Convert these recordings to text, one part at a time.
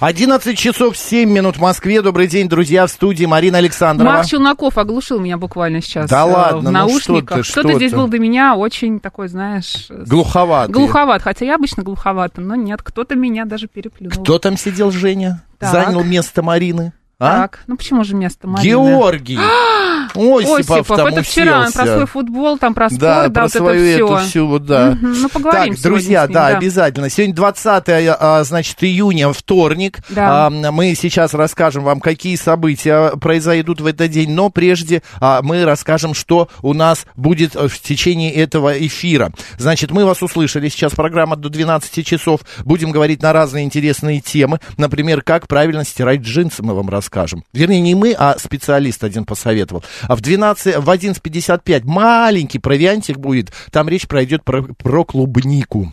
11 часов 7 минут в Москве. Добрый день, друзья, в студии Марина Александрова. Марк Челноков оглушил меня буквально сейчас. Да э, ладно, В ну наушниках. что ты, Кто-то что здесь ты. был до меня очень такой, знаешь... э, Глуховатый. Глуховат. Хотя я обычно глуховата, но нет, кто-то меня даже переплюнул. Кто там сидел, Женя? Так. Занял место Марины? А? Так, ну почему же место Марины? Георгий. Осипов, Осипов, там это вчера он про уселся. свой футбол, там про спорт, Да, да, про вот свою это эту все. всю, вот, да. Ну, поговорим Так, друзья, ним, да, да. обязательно. Сегодня 20 а, значит, июня, вторник. Да. А, мы сейчас расскажем вам, какие события произойдут в этот день, но прежде а, мы расскажем, что у нас будет в течение этого эфира. Значит, мы вас услышали, сейчас программа до 12 часов. Будем говорить на разные интересные темы. Например, как правильно стирать джинсы мы вам расскажем. Вернее, не мы, а специалист один посоветовал. А в 12, в 11.55 маленький провиантик будет. Там речь пройдет про, про клубнику.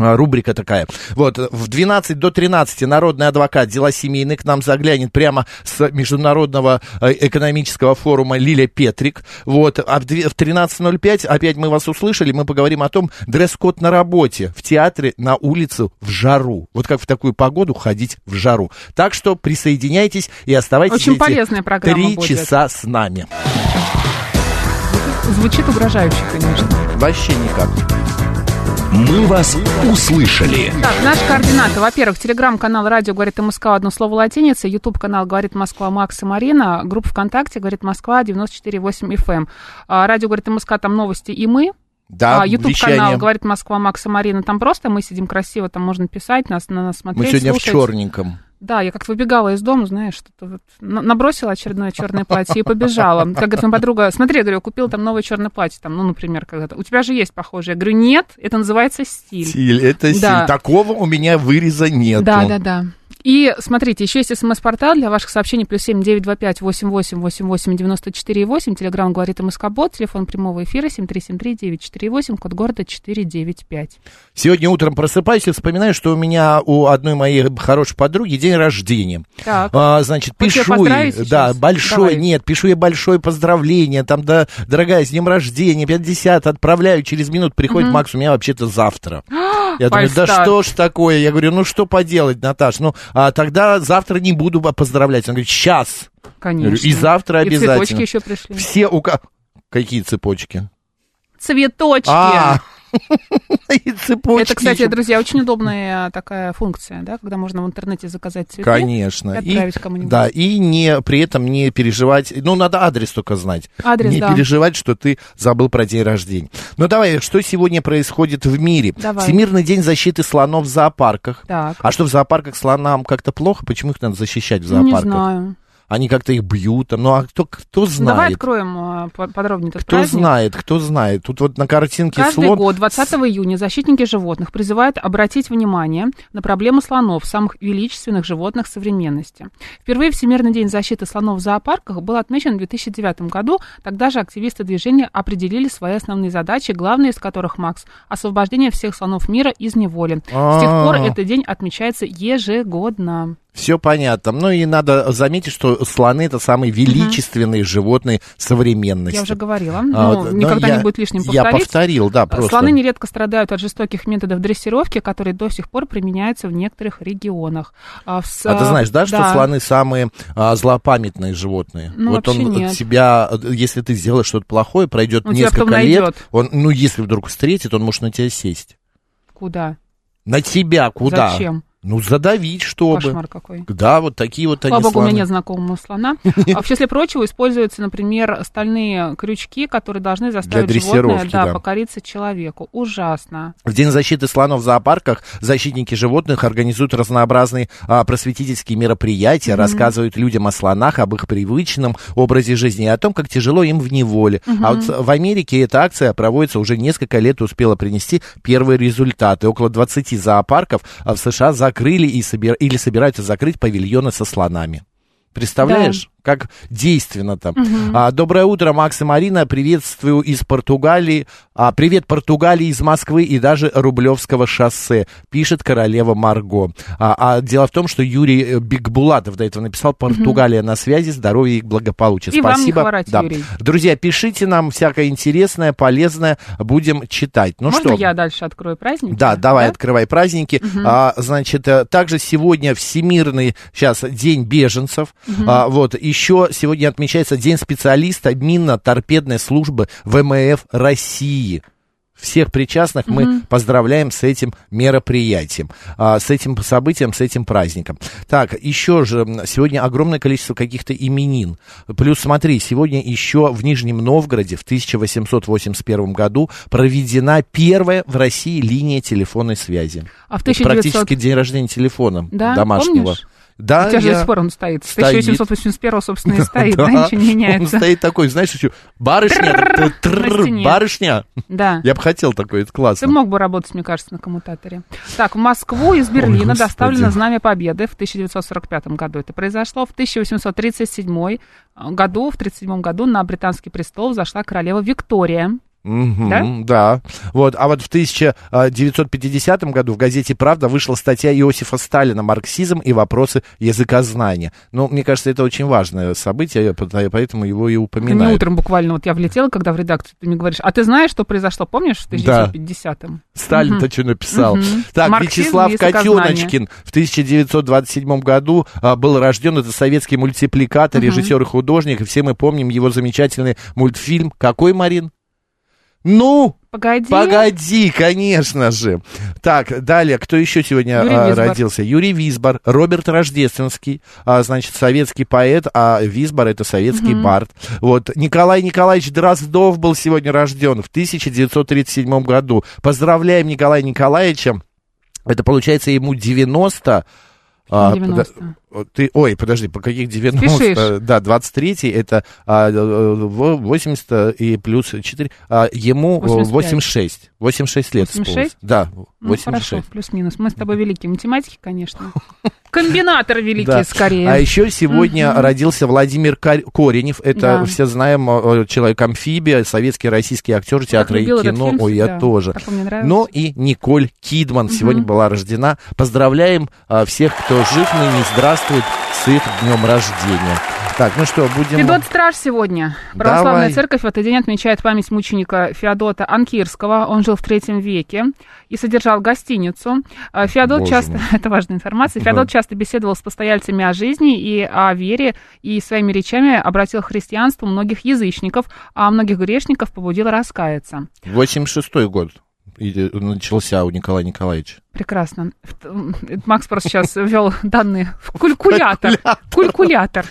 А, Рубрика такая. Вот, в 12 до 13 народный адвокат дела семейные к нам заглянет прямо с Международного э, экономического форума Лиля Петрик. Вот, а в две- в 13.05 опять мы вас услышали, мы поговорим о том, дресс-код на работе, в театре, на улицу, в жару. Вот как в такую погоду ходить в жару. Так что присоединяйтесь и оставайтесь Очень полезная программа три будет. часа с нами. Звучит угрожающе, конечно. Вообще никак. «Мы вас услышали». Так, наши координаты. Во-первых, телеграм-канал «Радио говорит МСК» одно слово латиница, ютуб-канал «Говорит Москва» Макс и Марина, группа ВКонтакте «Говорит Москва» 94,8 FM. А, Радио говорит МСК, там новости и мы. Да, А, Ютуб-канал. «Говорит Москва» Макс и Марина, там просто мы сидим красиво, там можно писать, нас, на нас смотреть, Мы сегодня в слушать. черненьком. Да, я как выбегала из дома, знаешь, что-то вот на- набросила очередное черное платье и побежала. Как говорит моя подруга, смотри, я говорю, купила там новое черное платье, там, ну, например, когда-то. У тебя же есть похожее. Я говорю, нет, это называется стиль. Стиль, это стиль. Да. Такого у меня выреза нет. Да, да, да. И смотрите, еще есть смс-портал для ваших сообщений плюс семь девять два пять восемь восемь восемь восемь девяносто четыре восемь. Телеграмм говорит МСК Бот, телефон прямого эфира семь три семь три девять четыре восемь, код города четыре девять пять. Сегодня утром просыпаюсь и вспоминаю, что у меня у одной моей хорошей подруги день рождения. Так. А, значит, пишу ей, да, большое, Давай. нет, пишу ей большое поздравление, там, да, дорогая, с днем рождения, 50, отправляю, через минут приходит Макс, у меня вообще-то завтра. Я думаю, да что ж такое? Я говорю, ну что поделать, Наташ, ну, а тогда завтра не буду поздравлять. Он говорит, сейчас. Конечно. И завтра И обязательно. цветочки еще пришли. Все у ка- Какие цепочки? Цветочки. А, и цепочки Это, кстати, еще. друзья, очень удобная такая функция, да, когда можно в интернете заказать цветы. Конечно. и отправить кому-нибудь. Да, и не, при этом не переживать, ну, надо адрес только знать. Адрес, не да. переживать, что ты забыл про день рождения. Ну, давай, что сегодня происходит в мире? Давай. Всемирный день защиты слонов в зоопарках. Так. А что, в зоопарках слонам как-то плохо? Почему их надо защищать в Ну, не зоопарках? знаю. Они как-то их бьют там. Ну, а кто, кто Ну, знает? Давай откроем а, по- подробнее этот Кто праздник. знает, кто знает. Тут вот на картинке Каждый слон... год 20 июня защитники животных призывают обратить внимание на проблему слонов, самых величественных животных современности. Впервые Всемирный день защиты слонов в зоопарках был отмечен в 2009 году. Тогда же активисты движения определили свои основные задачи, главные из которых, Макс, освобождение всех слонов мира из неволи. С тех пор А. этот день отмечается ежегодно. Все понятно. Ну и надо заметить, что слоны это самые величественные животные современности. Я уже говорила. А, Ну, вот, никогда я- не будет лишним Я повторить. повторил, да, просто. Слоны нередко страдают от жестоких методов дрессировки, которые до сих пор применяются в некоторых регионах. А, с- А ты знаешь, да, что слоны самые а, злопамятные животные? Ну, вот он нет. тебя, э, если ты сделаешь что-то плохое, пройдет Он тебя несколько лет, найдет. он, ну, если вдруг встретит, он может на тебя сесть. Куда? На тебя куда? Зачем? Ну, задавить, чтобы. Кошмар какой. Да, вот такие вот они Слава богу, у меня слоны. нет знакомого слона. А в числе прочего используются, например, стальные крючки, которые должны заставить животное дрессировки, да, да. покориться человеку. Ужасно. В День защиты слонов в зоопарках защитники животных организуют разнообразные а, просветительские мероприятия, рассказывают людям о слонах, об их привычном образе жизни и о том, как тяжело им в неволе. А вот в Америке эта акция проводится уже несколько лет и успела принести первые результаты. Около 20 зоопарков а, в США закрыли и собир... или собираются закрыть павильоны со слонами. Представляешь, как действенно там. А, доброе утро, Макс и Марина. Приветствую из Португалии. А, привет Португалии из Москвы и даже Рублевского шоссе, пишет королева Марго. А, а дело в том, что Юрий э, Бигбулатов до этого написал Португалия на связи, здоровья и благополучия. И вам не Спасибо. хворать, Да. Юрий. Друзья, пишите нам всякое интересное, полезное, будем читать. Ну Можно что? я дальше открою праздник? Да, давай, открывай праздники. А, значит, э, также сегодня Всемирный сейчас День беженцев. А, вот, еще сегодня отмечается День специалиста минно-торпедной службы ВМФ России. Всех причастных мы поздравляем с этим мероприятием, а, с этим событием, с этим праздником. Так, еще же, сегодня огромное количество каких-то именин. Плюс, смотри, сегодня еще в Нижнем Новгороде в 1881 году проведена первая в России линия телефонной связи. А в Это 1900... Практически день рождения телефона Да, домашнего. помнишь? Да, У тебя же я- до сих пор он стоит. С Стоит. 1881 собственно, и стоит, да, Да, ничего не Он меняется. стоит такой, знаешь, еще барышня, барышня. Да. Я бы хотел такой, это Ты классно. мог бы работать, мне кажется, на коммутаторе. Так, в Москву из Берлина доставлено Знамя Победы в 1945 году. Это произошло в 1837 году. В 1937 году на британский престол зашла королева Виктория. Мгм, Да? да? Вот, а вот в 1950 году в газете «Правда» вышла статья Иосифа Сталина «Марксизм и вопросы языкознания». Ну, мне кажется, это очень важное событие, поэтому его и Мне упоминают. утром буквально вот я влетела, когда в редакцию, ты мне говоришь, а ты знаешь, что произошло, помнишь, в 1950-м? Сталин-то что написал? Мгм. Так, Марксизм Вячеслав. Котеночкин в 1927 году а, был рожден. Это советский мультипликатор, режиссер и художник. И все мы помним его замечательный мультфильм. Какой, Марин? Ну, Погоди. Погоди, конечно же. Так, далее, кто еще сегодня Юрий а, родился? Юрий Висбор, Роберт Рождественский, а, значит, советский поэт, а Висбор это советский бард. Вот, Николай Николаевич Дроздов был сегодня рожден в 1937 году. Поздравляем Николая Николаевича. Это получается ему 90... а, 90. подо- Ты, ой, подожди, по каких 90? Спешишь. Да, 23-й, это а, э, во- 80 и плюс 4, а, ему 85. 86. 86 лет 86? исполнилось. Да, Ну, 86. хорошо, плюс-минус. Мы с тобой великие математики, конечно. Комбинаторы великие, Да. скорее. А еще сегодня родился Владимир Кор- Коренев. Это Да. все знаем, э, человек-амфибия, советский российский актер театра и кино. фильм Ой, я всегда. тоже. Ну и Николь Кидман сегодня была рождена. Поздравляем а, всех, кто жив ныне, здравствует с их днем рождения. Так, ну что, будем... Федот Страж сегодня. Православная Давай. церковь в этот день отмечает память мученика Феодота Анкирского. Он жил в третьем веке и содержал гостиницу. А, Феодот Боже часто, мой. это важная информация, Да. Феодот часто беседовал с постояльцами о жизни и о вере, и своими речами обратил к христианству многих язычников, а многих грешников побудил раскаяться. 86-й год начался у Николая Николаевича. Прекрасно. Макс просто сейчас ввел данные в калькулятор. Калькулятор.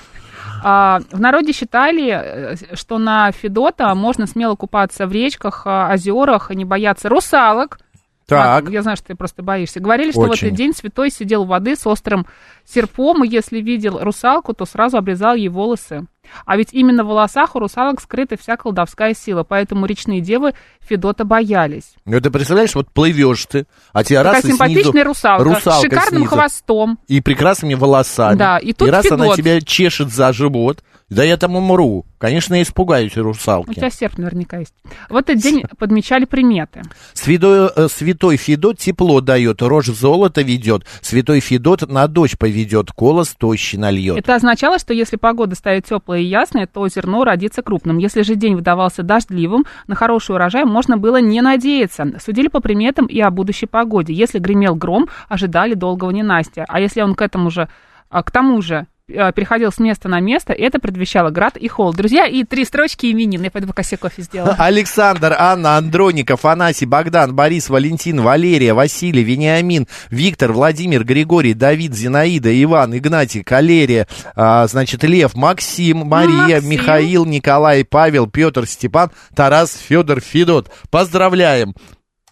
А, в народе считали, э, что на Федота можно смело купаться в речках, а, озерах, не бояться русалок. Так, Мак, я знаю, что ты просто боишься. Говорили, что в Очень. этот день святой сидел у воды с острым серпом, и если видел русалку, то сразу обрезал ей волосы. А ведь именно в волосах у русалок скрыта вся колдовская сила, поэтому речные девы Федота боялись. ну ты представляешь, вот плывешь ты, а тебя Такая раз и снизу симпатичная русалка, русалка с шикарным снизу. хвостом. и прекрасными волосами. Да, и тут раз она Федот. тебя чешет за живот, да я там умру. Конечно, я испугаюсь У русалки. тебя серп наверняка есть. В этот день подмечали приметы. Святой, э, святой Федот тепло дает, рожь в золото ведет. Святой Федот на дочь поведет, колос тощий нальет. Это означало, что если погода стоит теплая и ясная, то зерно родится крупным. Если же день выдавался дождливым, на хороший урожай можно было не надеяться. Судили по приметам и о будущей погоде. Если гремел гром, ожидали долгого ненастья. А если он к этому же, а, к тому же переходил с места на место, это предвещало град и холод. Друзья, и три строчки именин. Я пойду пока себе кофе сделаю. Александр, Анна, Андроник, Афанасий, Богдан, Борис, Валентин, Валерия, Василий, Вениамин, Виктор, Владимир, Григорий, Давид, Зинаида, Иван, Игнатий, Калерия, а, значит, Лев, Максим, Мария, Максим. Михаил, Николай, Павел, Петр, Степан, Тарас, Федор, Федот. Поздравляем!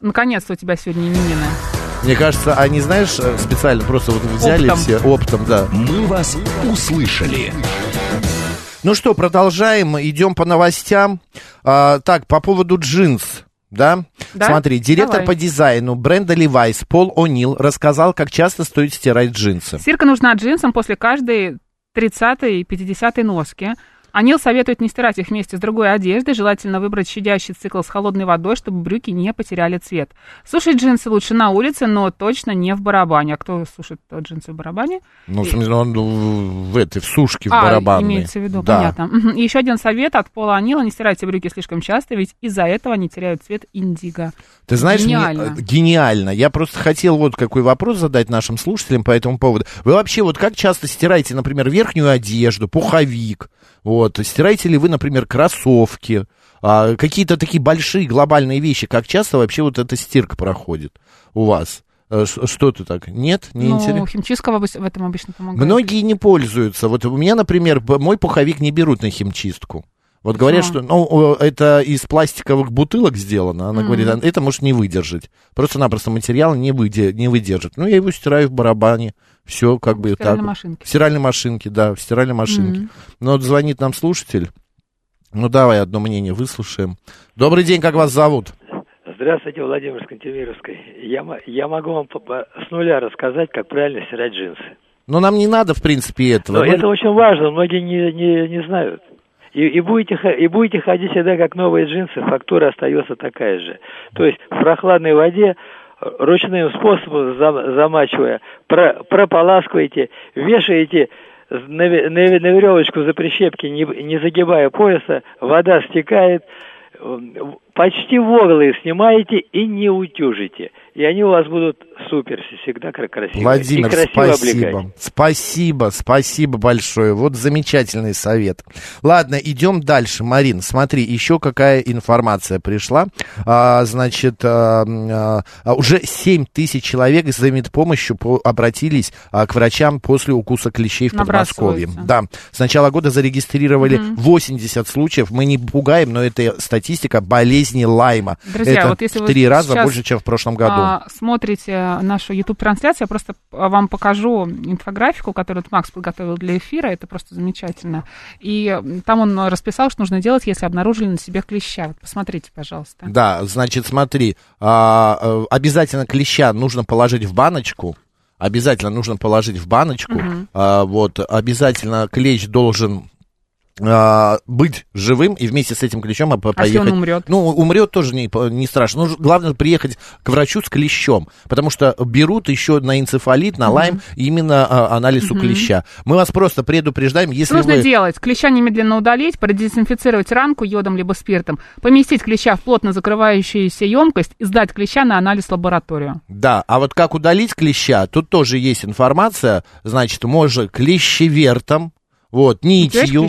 Наконец-то у тебя сегодня именины. Мне кажется, они, знаешь, э, специально просто вот взяли Оптом. все оптом, да. «Мы вас услышали». Ну что, продолжаем, идем по новостям. А, так, по поводу джинс. Да? Да? Смотри, директор Давай. по дизайну бренда Levi's Пол О'Нил рассказал, как часто стоит стирать джинсы. Стирка нужна джинсам после каждой 30-й и 50-й носки. Анил советует не стирать их вместе с другой одеждой, желательно выбрать щадящий цикл с холодной водой, чтобы брюки не потеряли цвет. Сушить джинсы лучше на улице, но точно не в барабане. А кто сушит джинсы в барабане? Ну, в смысле, он в этой, в сушке, в а, барабанной. имеется в виду, Да. понятно. И еще один совет от Пола Анила. Не стирайте брюки слишком часто, ведь из-за этого они теряют цвет индиго. Ты знаешь, мне- Гениально. э, гениально. Я просто хотел вот какой вопрос задать нашим слушателям по этому поводу. Вы вообще вот как часто стираете, например, верхнюю одежду, пуховик? Вот, стираете ли вы, например, кроссовки? А, какие-то такие большие глобальные вещи. Как часто вообще вот эта стирка проходит у вас? Э, Что ты так? Нет? Не ну, интересно? химчистка в этом обычно помогает. Многие не пользуются. Вот у меня, например, мой пуховик не берут на химчистку. Вот говорят, А. что ну, это из пластиковых бутылок сделано. Она Мгм. говорит, «А это может не выдержать. Просто-напросто материал не, выде- не выдержит. Ну, я его стираю в барабане. Все как бы В стиральной так. машинке. В стиральной машинке, да, в стиральной машинке. Мгм. Ну, вот звонит нам слушатель. Ну, давай одно мнение выслушаем. Добрый день, как вас зовут? Здравствуйте, Владимир с Кантемировской. Я, я могу вам с нуля рассказать, как правильно стирать джинсы. Ну, нам не надо, в принципе, этого. Но Мы- это очень важно, многие не, не, не знают. И, и, будете, и будете ходить всегда как новые джинсы, фактура остается такая же. То есть в прохладной воде ручным способом зам- замачивая, про- прополаскиваете, вешаете на, на на веревочку за прищепки, не, не загибая пояса, вода стекает, почти воглы снимаете и не утюжите. И они у вас будут супер, всегда кра- красивые. Владимир, и красиво спасибо. облекать. Спасибо, спасибо большое. Вот замечательный совет. Ладно, идем дальше. Марин, смотри, еще какая информация пришла. А, значит, а, а, уже 7 тысяч человек за медпомощью по- обратились а, к врачам после укуса клещей в Подмосковье. Да, с начала года зарегистрировали 80 случаев. Мы не пугаем, но это статистика болезни Лайма. Друзья, это вот если в вы три раза сейчас, больше, чем в прошлом году. а, смотрите нашу YouTube-трансляцию, я просто а, вам покажу инфографику, которую Макс подготовил для эфира, это просто замечательно. И там он расписал, что нужно делать, если обнаружили на себе клеща. Вот посмотрите, пожалуйста. Да, значит, смотри, а, э, обязательно клеща нужно положить в баночку. Обязательно нужно положить в баночку. А, вот, обязательно клещ должен а, быть живым и вместе с этим клещом а, по- А если поехать. он умрет? Ну, умрет тоже не, не страшно. Ну, главное приехать к врачу с клещом, потому что берут еще на энцефалит, на лайм именно а, анализ у клеща. Мы вас просто предупреждаем, если нужно вы... делать? Клеща немедленно удалить, продезинфицировать ранку йодом либо спиртом, поместить клеща в плотно закрывающуюся емкость и сдать клеща на анализ в лабораторию. Да, а вот как удалить клеща, тут тоже есть информация. Значит, можно клещевертом, вот, У тебя есть нитью.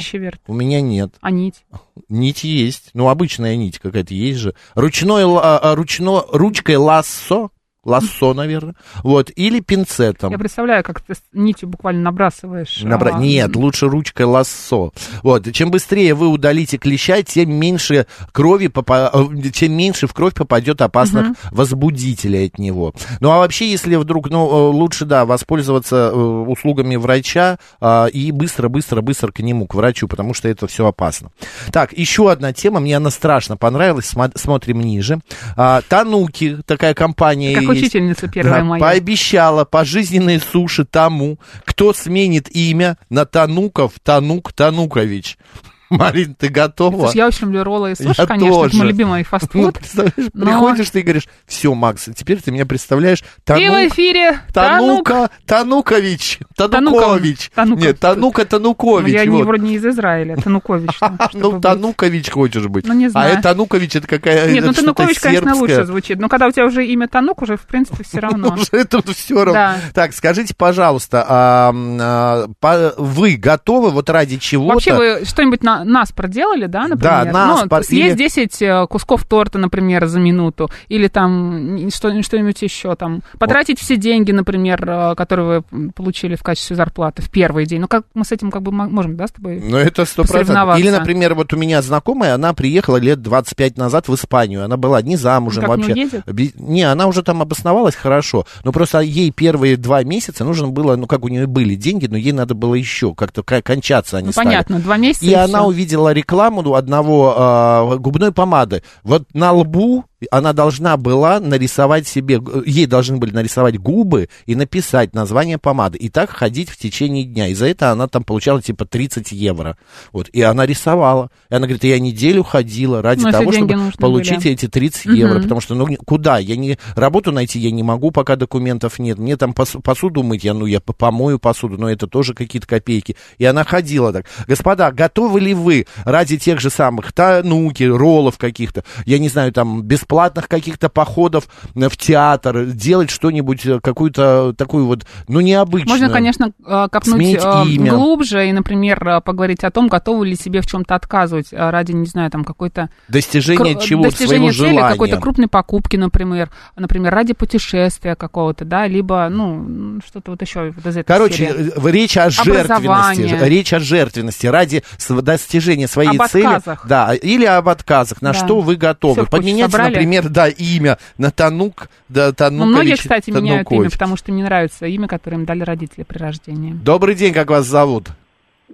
У меня нет. А нить? Нить есть. Ну, обычная нить какая-то есть же. Ручной, ла- а, ручно, ручкой лассо, лассо, наверное, вот, или пинцетом. Я представляю, как ты нитью буквально набрасываешь. Набра- а, Нет, лучше ручкой лассо. Вот. Чем быстрее вы удалите клеща, тем меньше крови попа- э, тем меньше в кровь попадет опасных возбудителей от него. Ну а вообще, если вдруг, ну, э, лучше, да, воспользоваться э, услугами врача а, и быстро-быстро-быстро к нему, к врачу, потому что это все опасно. Так, еще одна тема, мне она страшно понравилась, смо- смотрим ниже. А, Тануки, такая компания Как есть. Учительница первая Да, моя. Пообещала пожизненные суши тому, кто сменит имя на Тануков Танук Танукович. Марин, ты готова? Слушай, я очень люблю роллы и суши, Я конечно, это тоже. мой любимый Ну, фастфуд. представляешь, но- приходишь ты и говоришь, все, Макс, теперь ты меня представляешь, И в Танук, эфире Танук. Танука, Танукович, Тануков. Танукович. Тануков. Нет, Танука Ну, Танукович. я не, вот. вроде не из Израиля, Танукович. там, Ну. Танукович хочешь быть. Ну, не А знаю. это Танукович, это какая Нет, ну это Танукович, конечно, лучше звучит. Но когда у тебя уже имя Танук, уже, в принципе, все равно. Уже тут все равно. Так, скажите, пожалуйста, а, а, вы готовы вот ради чего-то? Вообще вы что-нибудь на, нас проделали, да, например? Да, наспор Ну, съесть или- 10 э, кусков торта, например, за минуту, или там что- что-нибудь еще там. Потратить все деньги, например, э, которые вы получили в качестве зарплаты в первый день. Ну, как мы с этим как бы мо- можем, да, с тобой? Ну, это сто процентов. Или, например, вот у меня знакомая, она приехала лет 25 назад в Испанию. Она была не замужем Как, не вообще. уедет? Би- Не, она уже там обосновалась хорошо. Но просто ей первые два месяца нужно было, ну, как у нее были деньги, но ей надо было еще как-то ка- кончаться они Ну, стали. понятно, два месяца. И, она увидела рекламу одного а, губной помады. Вот на лбу она должна была нарисовать себе, г- ей должны были нарисовать губы и написать название помады. И так ходить в течение дня. И за это она там получала типа 30 евро. Вот. И она рисовала. И она говорит, я неделю ходила ради Ну, если того, чтобы получить были. эти 30 евро. Мгм. Потому что, ну, куда? Я не, работу найти я не могу, пока документов нет. Мне там пос- посуду мыть, я, ну, я по- помою посуду, но это тоже какие-то копейки. И она ходила так. Господа, готовы ли вы ради тех же самых тануки, роллов каких-то, я не знаю, там, бесплатных каких-то походов э, в театр, делать что-нибудь, э, какую-то такую вот, ну, необычную. Можно, конечно, э, копнуть глубже и, например, поговорить о том, готовы ли себе в чем-то отказывать ради, не знаю, там какой-то Достижение кру- чего достижение своего цели, желания. какой-то крупной покупки, например, например, ради путешествия какого-то, да, либо, ну, что-то вот еще вот из этой Короче, серии. речь о жертвенности. Речь о жертвенности ради достижения своей Об цели. отказах. Да, или об отказах. На Да. что вы готовы? Всё в кучу Поменять, собрали. Например, да, имя на Танук, да, Ну, Танукович. многие, кстати, меняют имя, Танукович. потому что им не нравится имя, которое им дали родители при рождении. Добрый день, как вас зовут?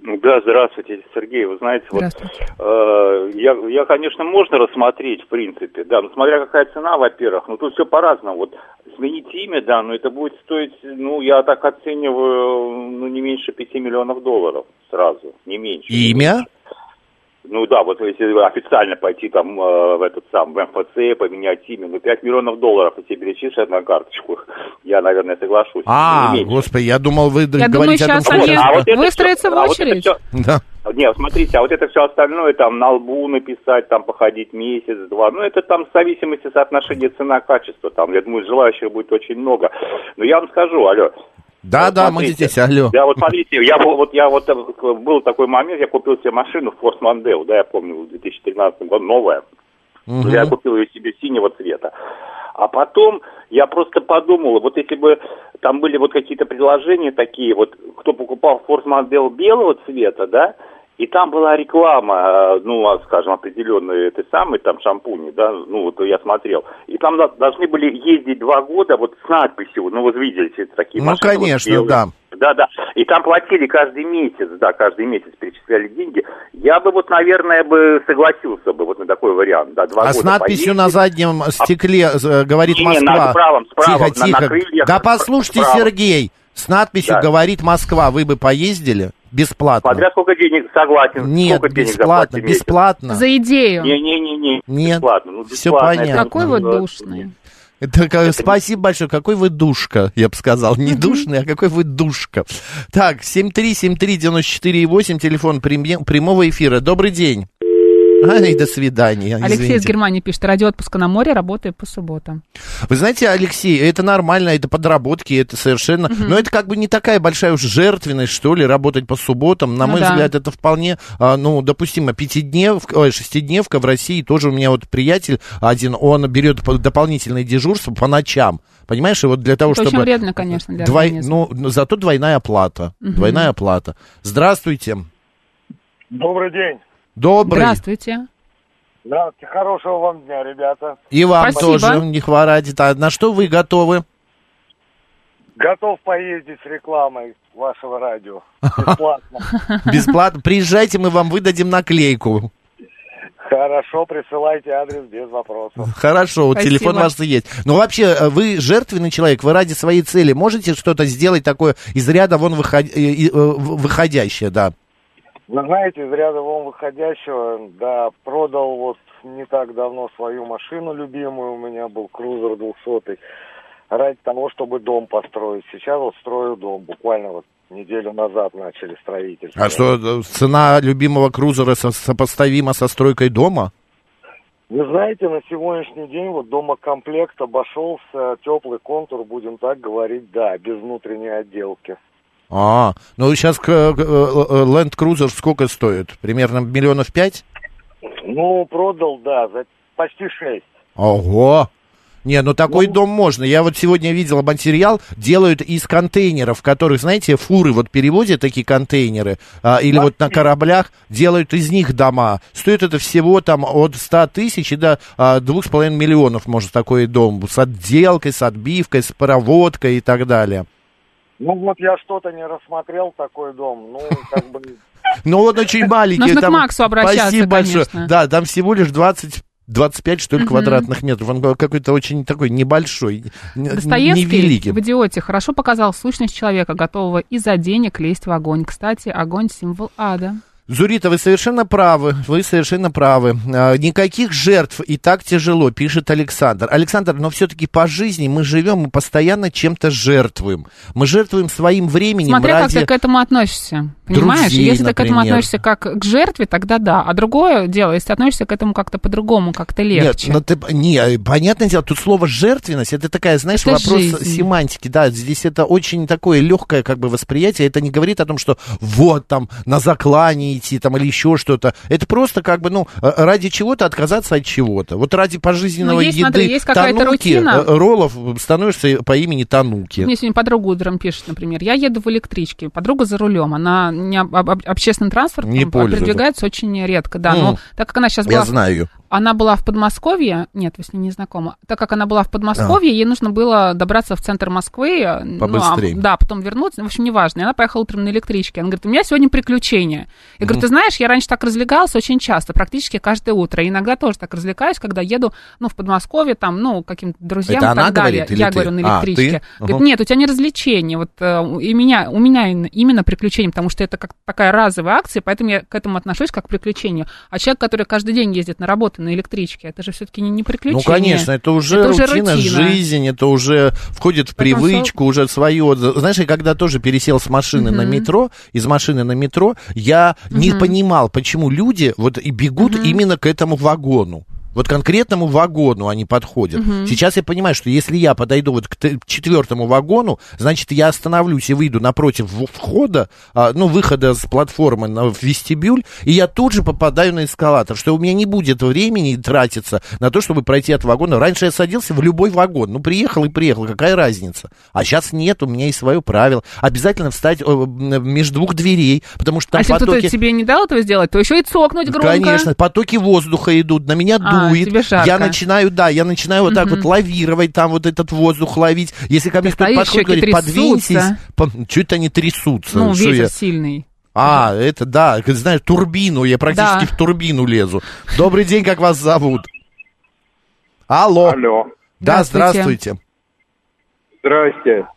Ну Да, здравствуйте, Сергей. Вы знаете, вот э, я, я, конечно, можно рассмотреть, в принципе, да, но смотря какая цена, во-первых, ну тут все по-разному. Вот сменить имя, да, но это будет стоить, ну, я так оцениваю, ну, не меньше 5 миллионов долларов сразу, не меньше. Имя? Ну да, вот если официально пойти там э, в этот сам, в МФЦ, поменять имя, ну 5 миллионов долларов, если перечислят на карточку, я, наверное, соглашусь. А, меньше. господи, я думал, вы Я думаю, говорите о том, сейчас что... они А вот выстроятся всё- в а вот очередь. Да. нет, смотрите, а вот это все остальное, там, на лбу написать, там, походить месяц-два, ну, это там в зависимости соотношения цена-качество, там, я думаю, желающих будет очень много. Но я вам скажу, алло. Да, вот да, мы смотрите, здесь, алло. Да, вот смотрите, я вот я вот э, был такой момент, я купил себе машину Форс Мондео, да, я помню, в 2013 году, новая. Мгм. Я купил ее себе синего цвета. А потом я просто подумал, вот если бы там были вот какие-то предложения такие, вот кто покупал Форс Мондео белого цвета, да, и там была реклама, э, ну, а, скажем, определенные этой самой, там, шампуни, да, ну, вот я смотрел. И там до- должны были ездить два года вот с надписью, ну, вот видели все такие Ну, машины. вот конечно, белые. да. Да, да. И там платили каждый месяц, да, каждый месяц перечисляли деньги. Я бы вот, наверное, бы согласился бы вот на такой вариант, да, два А года с надписью на поездить. заднем стекле э, говорит Не, не, Москва. на правом, справа, тихо, на- на тихо. крыльях, да послушайте, справа. Сергей, с надписью Да. говорит Москва. Вы бы поездили бесплатно? Смотря сколько денег, согласен. Нет, сколько денег бесплатно, месяц. бесплатно. За идею. Не-не-не, Нет, бесплатно. Ну, бесплатно, понятно. это, Какой вы ну, душный. Это, ка- спасибо большое. Какой вы душка, я бы сказал. Не душный, а какой вы душка. Так, 7373948, телефон прямого эфира. Добрый день. Ай, до свидания. Алексей из извините. Германии пишет, ради отпуска на море, работаю по субботам. Вы знаете, Алексей, это нормально, это подработки, это совершенно... Но это как бы не такая большая уж жертвенность, что ли, работать по субботам. На Ну мой да. взгляд, это вполне, а, ну, допустимо, пятидневка, ой, шестидневка в России. Тоже у меня вот приятель один, он берет по- дополнительное дежурство по ночам. Понимаешь, и вот для того, Это чтобы... очень вредно, конечно, для Двой- организма. ну, ну, зато двойная оплата. Мгм. Двойная оплата. Здравствуйте. Добрый день. Добрый. Здравствуйте. Здравствуйте. Хорошего вам дня, ребята. И вам Спасибо. тоже не хворать. А на что вы готовы? Готов поездить с рекламой вашего радио. Бесплатно. Бесплатно. Приезжайте, мы вам выдадим наклейку. Хорошо, присылайте адрес без вопросов. Хорошо, Спасибо. телефон ваш есть. Но вообще, э, вы жертвенный человек, вы ради своей цели можете что-то сделать такое из ряда вон выход- э, э, выходящее, да? Вы знаете, из ряда вон выходящего, да, продал вот не так давно свою машину любимую, у меня был крузер 200 ради того, чтобы дом построить. Сейчас вот строю дом, буквально вот неделю назад начали строительство. А что, э, цена любимого крузера со- сопоставима со стройкой дома? Вы знаете, на сегодняшний день вот домокомплект обошелся, теплый контур, будем так говорить, да, без внутренней отделки. А, ну сейчас Land Cruiser сколько стоит? Примерно миллионов пять? Ну, продал, да, за почти шесть. Ого! Не, ну такой дом можно. Я вот сегодня видел материал, делают из контейнеров, которых, знаете, фуры вот перевозят такие контейнеры, а, или вот на кораблях, делают из них дома. Стоит это всего там от 100 тысяч и до а, двух с половиной миллионов, может, такой дом. С отделкой, с отбивкой, с проводкой и так далее. Ну, вот я что-то не рассмотрел такой дом, ну, как бы... Ну, он очень маленький. Нужно к там- Максу обращаться, Спасибо большое. конечно. Да, там всего лишь 20 25, что ли, Мгм. квадратных метров. Он был какой-то очень такой небольшой, Достоевский невеликий. в «Идиоте» хорошо показал сущность человека, готового из-за денег лезть в огонь. Кстати, огонь – символ ада. Зурита, вы совершенно правы, вы совершенно правы. А, Никаких жертв и так тяжело, пишет Александр. Александр, но все-таки по жизни мы живем, мы постоянно чем-то жертвуем. Мы жертвуем своим временем Смотря ради... как ты к этому относишься. Понимаешь? друзей, если ты к этому например. относишься как к жертве, тогда да. А другое дело, если ты относишься к этому как-то по-другому, как-то легче. Нет, ну ты, не, понятное дело, тут слово жертвенность, это такая, знаешь, Это вопрос жизнь. семантики, да, здесь это очень такое легкое как бы восприятие, это не говорит о том, что вот там на заклане идти там или еще что-то, это просто как бы, ну, э, ради чего-то отказаться от чего-то, вот ради пожизненного Ну, есть, еды смотри, есть Тануки, рутина. э, роллов становишься по имени Тануки. Мне сегодня подруга утром пишет, например, я еду в электричке, подруга за рулем, она не об- об- общественным транспортом Не пользуется. передвигается очень редко, да, М. но так как она сейчас была... Я знаю. Она была в Подмосковье, нет, вы с ней не знакомы. Так как она была в Подмосковье, ей нужно было добраться в центр Москвы. э, ну, а, Побыстрее. да, потом вернуться, в общем, неважно. И она поехала утром на электричке. Она говорит, у меня сегодня приключения. Я говорю, Мгм. ты знаешь, я раньше так развлекалась очень часто, практически каждое утро. И иногда тоже так развлекаюсь, когда еду, ну, в Подмосковье, там, ну, каким-то друзьям Это и так далее. говорит я ты? говорю, на А, электричке. ты? Говорит, нет, у тебя не развлечение. Вот э, и меня, у меня именно- приключение, потому что это как такая разовая акция, поэтому я к этому отношусь как к приключению. А человек, который каждый день ездит на работу на электричке, это же все-таки не, не приключение. Ну, конечно, это уже Это уже рутина, жизнь, это уже входит в привычку, уже свое. Знаешь, я когда тоже пересел с машины на Мгм. метро, из машины на метро, я не Мгм. понимал, почему люди вот и бегут именно к этому вагону. Вот конкретному вагону они подходят. Мгм. Сейчас я понимаю, что если я подойду вот к четвертому вагону, значит, я остановлюсь и выйду напротив входа, а, ну, выхода с платформы в вестибюль, и я тут же попадаю на эскалатор, что у меня не будет времени тратиться на то, чтобы пройти от вагона. Раньше я садился в любой вагон, ну, приехал и приехал, какая разница? А сейчас нет, у меня есть свое правило. Обязательно встать между двух дверей, потому что там а если потоки... кто-то тебе не дал этого сделать, то еще и цокнуть громко. Конечно, потоки воздуха идут, на меня А, дует. тебе жарко. Я начинаю, да, я начинаю вот так вот лавировать, там вот этот воздух ловить. Если ко мне кто-то стоишь, подходит, говорит, подвиньтесь, чуть они трясутся. Ну, ветер я- сильный. А, это да, знаешь, турбину, я практически Да. в турбину лезу. Добрый день, как вас зовут? Алло. Алло. Да, Здравствуйте. здравствуйте. Здрасте.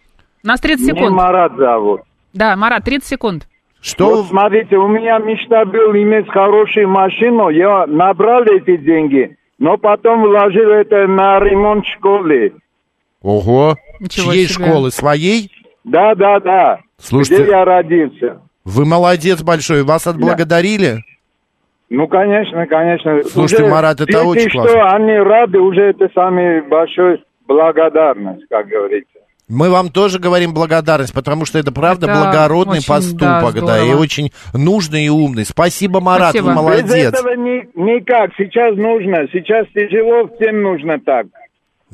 У нас 30 Меня секунд. Марат зовут. Да, Марат, 30 секунд. Что? Вот смотрите, у меня мечта был иметь хорошую машину. Я набрал эти деньги, но потом вложил это на ремонт школы. Ого. Ничего Чьей себе. школы? Своей? Да, да, да. Слушайте, Где я родился. вы молодец большой, вас отблагодарили? Ну, конечно, конечно. Слушайте, Уже Марат, это дети, очень что классно. они рады, уже это самая большая благодарность, как говорится. Мы вам тоже говорим благодарность, потому что это правда Это благородный очень, да, поступок, да, и здорово. очень нужный и умный. Спасибо, Марат, Спасибо. вы Без молодец. этого ни- никак. Сейчас нужно. Сейчас тяжело, всем нужно так.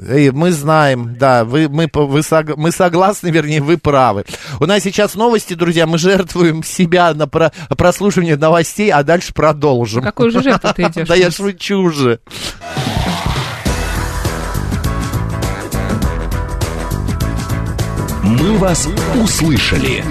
Эй, мы знаем, да, вы, мы, по- вы сог- мы согласны, вернее, вы правы. У нас сейчас новости, друзья, мы жертвуем себя на про- прослушивание новостей, а дальше продолжим. Какую же жертву ты идешь? Да я шучу же. «Мы вас услышали».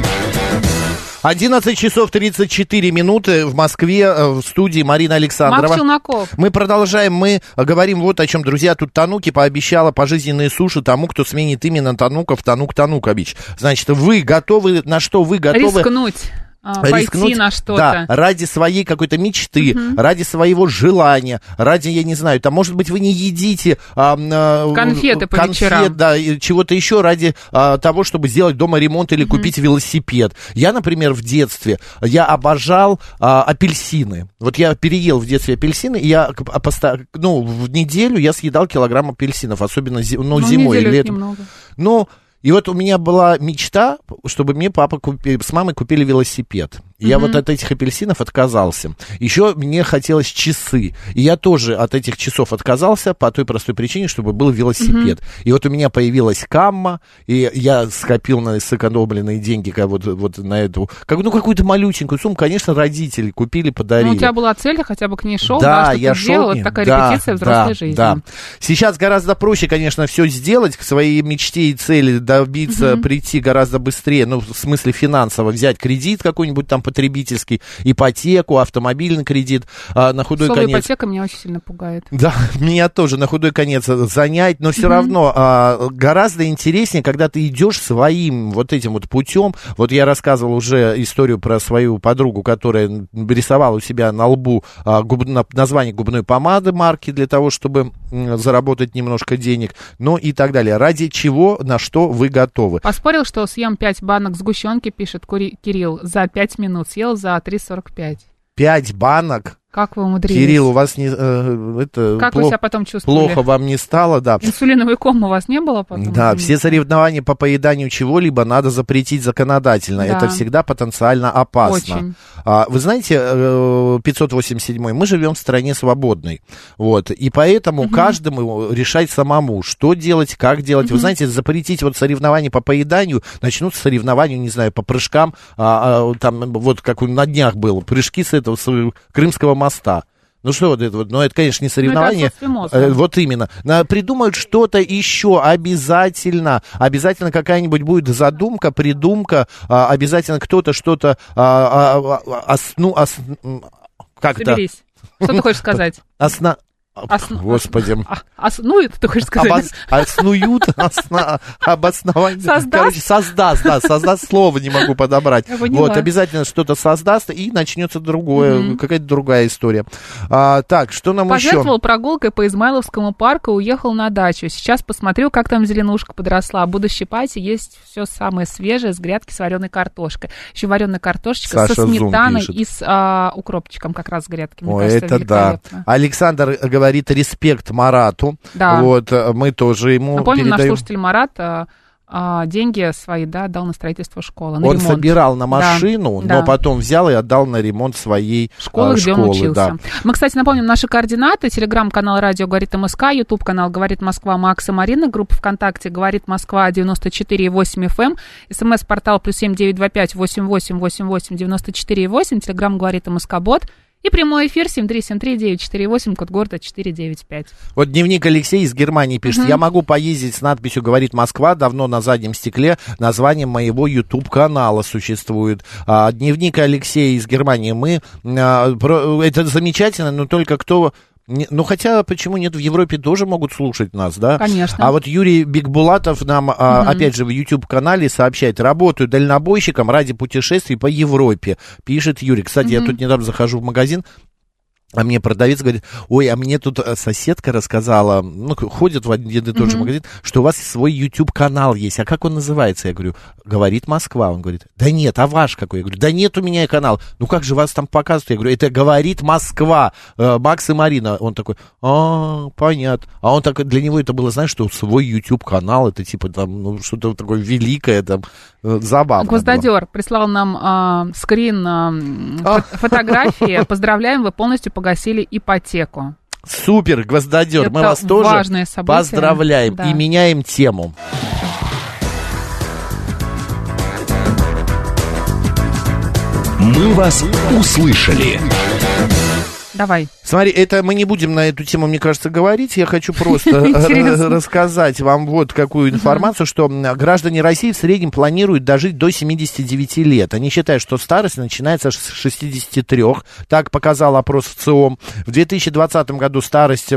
11 часов 34 минуты в Москве, э, в студии Марина Александрова. Макс Челноков. Мы продолжаем, мы говорим вот о чем, друзья, тут Тануки пообещала пожизненные суши тому, кто сменит именно Танука в Танук Танукович. Значит, вы готовы, на что вы готовы? Рискнуть. А, пойти рискнуть, на что-то. Да, ради своей какой-то мечты, Мгм. ради своего желания, ради, я не знаю, там, может быть, вы не едите а, а, Конфеты по конфет, вечерам. да, чего-то еще ради а, того, чтобы сделать дома ремонт или купить велосипед. Я, например, в детстве, я обожал а, апельсины. Вот я переел в детстве апельсины, и я, а, ну, в неделю я съедал килограмм апельсинов, особенно ну, Ну, зимой летом. немного. Ну, и вот у меня была мечта, чтобы мне папа купи, с мамой купили велосипед. И Я Мгм. вот от этих апельсинов отказался. Еще мне хотелось часы. И я тоже от этих часов отказался по той простой причине, чтобы был велосипед. И вот у меня появилась камма, и я скопил на сэкономленные деньги как вот, вот на эту, как, ну, какую-то малютенькую сумму. Конечно, родители купили, подарили. Ну, у тебя была цель, хотя бы к ней шел, Да, да, что я ты шел к это такая Да, репетиция взрослой да, жизни. да. Сейчас гораздо проще, конечно, все сделать, к своей мечте и цели добиться, Мгм. прийти гораздо быстрее, ну, в смысле финансово, взять кредит какой-нибудь там потребительский, ипотеку, автомобильный кредит, а, на худой Слово конец... ипотека меня очень сильно пугает. Да, меня тоже на худой конец занять, но все Мгм. равно а, гораздо интереснее, когда ты идешь своим вот этим вот путем. Вот я рассказывал уже историю про свою подругу, которая рисовала у себя на лбу а, губ- на- название губной помады марки для того, чтобы м, заработать немножко денег, ну и так далее. Ради чего, на что вы готовы? Поспорил, что съем 5 банок сгущенки, пишет Кури- Кирилл, за 5 минут. Съел за 3,45. Пять банок. Как вы умудрились? Кирилл, у вас не э, это Как вы плохо- себя потом чувствовали? плохо вам не стало, да. Инсулиновый ком у вас не было потом? Да, все соревнования по поеданию чего-либо надо запретить законодательно. Да. Это всегда потенциально опасно. Очень. А, вы знаете, э, 587 мы живем в стране свободной. Вот, и поэтому каждому решать самому, что делать, как делать. Вы знаете, запретить вот соревнования по поеданию, начнутся соревнования, не знаю, по прыжкам, а, а, там вот как на днях было, прыжки с этого с Крымского моста. Ну что вот это вот, ну это, конечно, не соревнование. отсутствие мозга. Э, вот именно. Придумают что-то еще обязательно. Обязательно какая-нибудь будет задумка, придумка. а, обязательно кто-то что-то... а, а, а, ну, ос- м, как это? Соберись. Что ты хочешь сказать? Осна... Господи. А, ос- ну, это ты хочешь сказать? Обос- Оснуют, осна- обоснование. Создаст? Короче, создаст, да, создаст слово не могу подобрать. Вот, обязательно что-то создаст, и начнется другое, какая-то другая история. А, так, что нам еще? Пожертвовал прогулкой по Измайловскому парку, уехал на дачу. Сейчас посмотрю, как там зеленушка подросла. Буду щипать, и есть все самое свежее с грядки с вареной картошкой. Еще вареная картошечка Саша со сметаной и с а, укропчиком как раз с грядки. Мне кажется, это да. Александр говорит респект Марату. Да. Вот, э, мы тоже ему Напомню, наш передаем. слушатель Марат а, а, деньги свои, да, дал на строительство школы, на Он ремонт. собирал на Да, машину, да. но потом взял и отдал на ремонт своей школы, э, где он школы, учился. да. Мы, кстати, напомним наши координаты. Телеграм-канал «Радио говорит МСК», Ютуб-канал «Говорит Москва» Макс и Марина, группа ВКонтакте «Говорит Москва» 94,8 FM, смс-портал плюс семь девять два пять восемь восемь восемь восемь девяносто четыре восемь, телеграм «Говорит МСК» бот и прямой эфир семь три семь три девять четыре восемь, код города четыре девять пять. Вот дневник Алексей из Германии пишет, Мгм. я могу поездить с надписью «Говорит Москва», давно на заднем стекле название моего YouTube-канала существует. А, дневник Алексея из Германии, мы, а, про- это замечательно, но только кто... Ну, хотя, почему нет, в Европе тоже могут слушать нас, да? Конечно. А вот Юрий Бигбулатов нам, Мгм. опять же, в YouTube-канале сообщает, работаю дальнобойщиком ради путешествий по Европе, пишет Юрий. Кстати, я Мгм. тут недавно захожу в магазин, а мне продавец говорит, ой, а мне тут э, соседка рассказала, ну, ходит в один и тот же магазин, что у вас свой YouTube-канал есть. А как он называется? Я говорю, говорит Москва. Он говорит, да нет, а ваш какой? Я говорю, да нет у меня канал. Ну как же вас там показывают? Я говорю, это говорит Москва, э, Макс и Марина. Он такой, а, понятно. А он так, для него это было, знаешь, что свой YouTube-канал, это типа там, ну, что-то такое великое, там, э, забавно. Гвоздодер прислал нам а, скрин а, фо- фотографии. Поздравляем, вы полностью погасили ипотеку. Супер, Гвоздодер, мы вас тоже событие. поздравляем Да. и меняем тему. «Мы вас услышали». Давай. Смотри, это мы не будем на эту тему, мне кажется, говорить. Я хочу просто рассказать вам вот какую информацию, что граждане России в среднем планируют дожить до 79 лет. Они считают, что старость начинается с 63. Так показал опрос в ЦИОМ. В 2020 году старость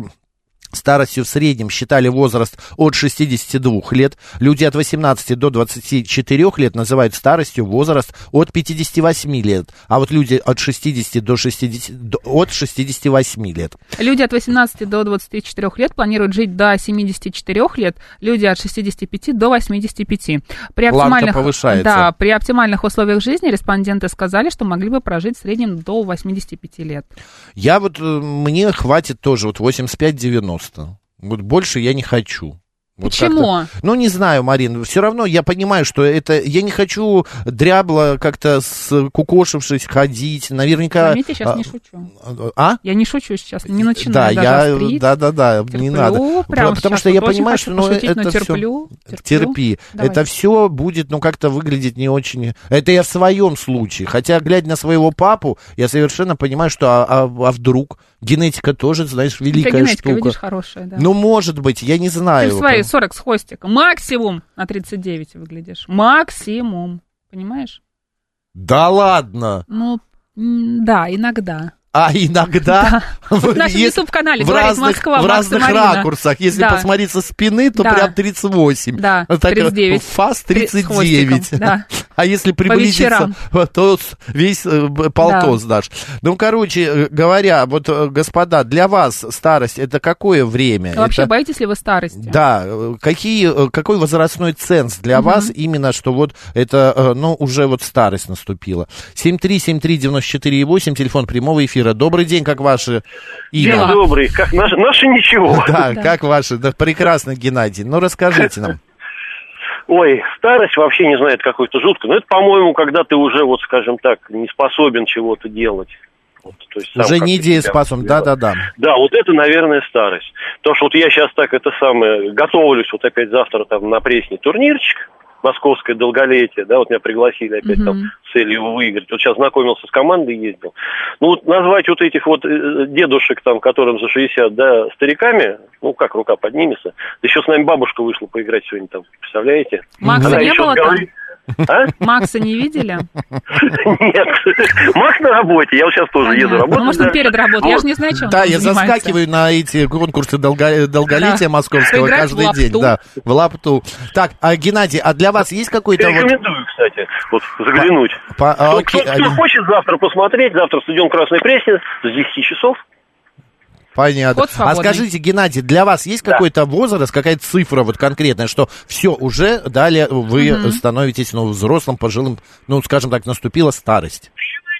Старостью в среднем считали возраст от 62 лет. Люди от 18 до 24 лет называют старостью возраст от 58 лет. А вот люди от 60 до 60, до- от 68 лет. Люди от 18 до 24 лет планируют жить до 74 лет, люди от 65 до 85. При оптимальных, повышается. Да, при оптимальных условиях жизни респонденты сказали, что могли бы прожить в среднем до 85 лет. Я вот, э, мне хватит тоже вот 85-90. Вот больше я не хочу. Вот Почему? Ну, не знаю, Марин, все равно я понимаю, что это... Я не хочу дрябло как-то скукошившись ходить. Наверняка... Заметьте, я сейчас а, не шучу. А? Я не шучу сейчас, не Да, начинаю даже я, острить. да, да, да, не Терплю, надо. прямо Потому что я вот понимаю, что ну, но это терплю, все... терплю. Терпи. Давай. Это все будет, ну, как-то выглядеть не очень... Это я в своем случае. Хотя, глядя на своего папу, я совершенно понимаю, что а, а- а вдруг генетика тоже, знаешь, великая генетика, штука. видишь, хорошая, да. Ну, может быть, я не Ты знаю. в свои 40 с хвостиком. Максимум на 39 выглядишь. Максимум. Понимаешь? Да ладно. Ну, да, иногда. А иногда В нашем YouTube-канале в говорит разных, Москва, в разных Марина. ракурсах. Если Да. посмотреть со спины, то Да. прям 38. Да, так, 39. Фас Три- с 39. хвостиком, да. А если приблизиться, то весь э, полтос дашь. Ну, короче э, говоря, вот, э, господа, для вас старость это какое время? А Вообще, Это- боитесь ли вы старости? Да, какие, какой возрастной ценз для Мгм. вас именно, что вот это, ну, уже вот старость наступила? 7373948, телефон прямого эфира. Добрый день, как ваши День имя? добрый. Как наши, наши ничего. Да, как ваши? Да, прекрасно, Геннадий. Ну, расскажите нам. Ой, старость вообще не знает какой-то жутко. Но это, по-моему, когда ты уже, вот скажем так, не способен чего-то делать. Вот, то есть сам Уже не дееспособен, да-да-да. Да, вот это, наверное, старость. Потому что вот я сейчас так это самое, готовлюсь вот опять завтра там на пресне турнирчик, московское долголетие, да, вот меня пригласили опять Мгм. там с целью выиграть. Вот сейчас знакомился с командой, ездил. Ну вот назвать вот этих вот э, дедушек там, которым за 60, да, стариками, ну как рука поднимется. Да еще с нами бабушка вышла поиграть сегодня там, представляете? Макса Она не было там? А? Макса не видели? Нет. Макс на работе, я вот сейчас тоже еду работать. Ну, может, он перед работой. Я же не знаю, чем Да, я заскакиваю на эти конкурсы долго- долголетия московского каждый день. Да, в лапту. Так, а Геннадий, а для вас есть какой-то. Рекомендую, кстати, вот заглянуть. Кто, хочет завтра посмотреть, завтра стадион Красной Пресни с 10 часов. Понятно. А скажите, Геннадий, для вас есть какой-то возраст, какая-то цифра вот конкретная, что все, уже далее вы Мгм. становитесь ну, взрослым, пожилым, ну, скажем так, наступила старость?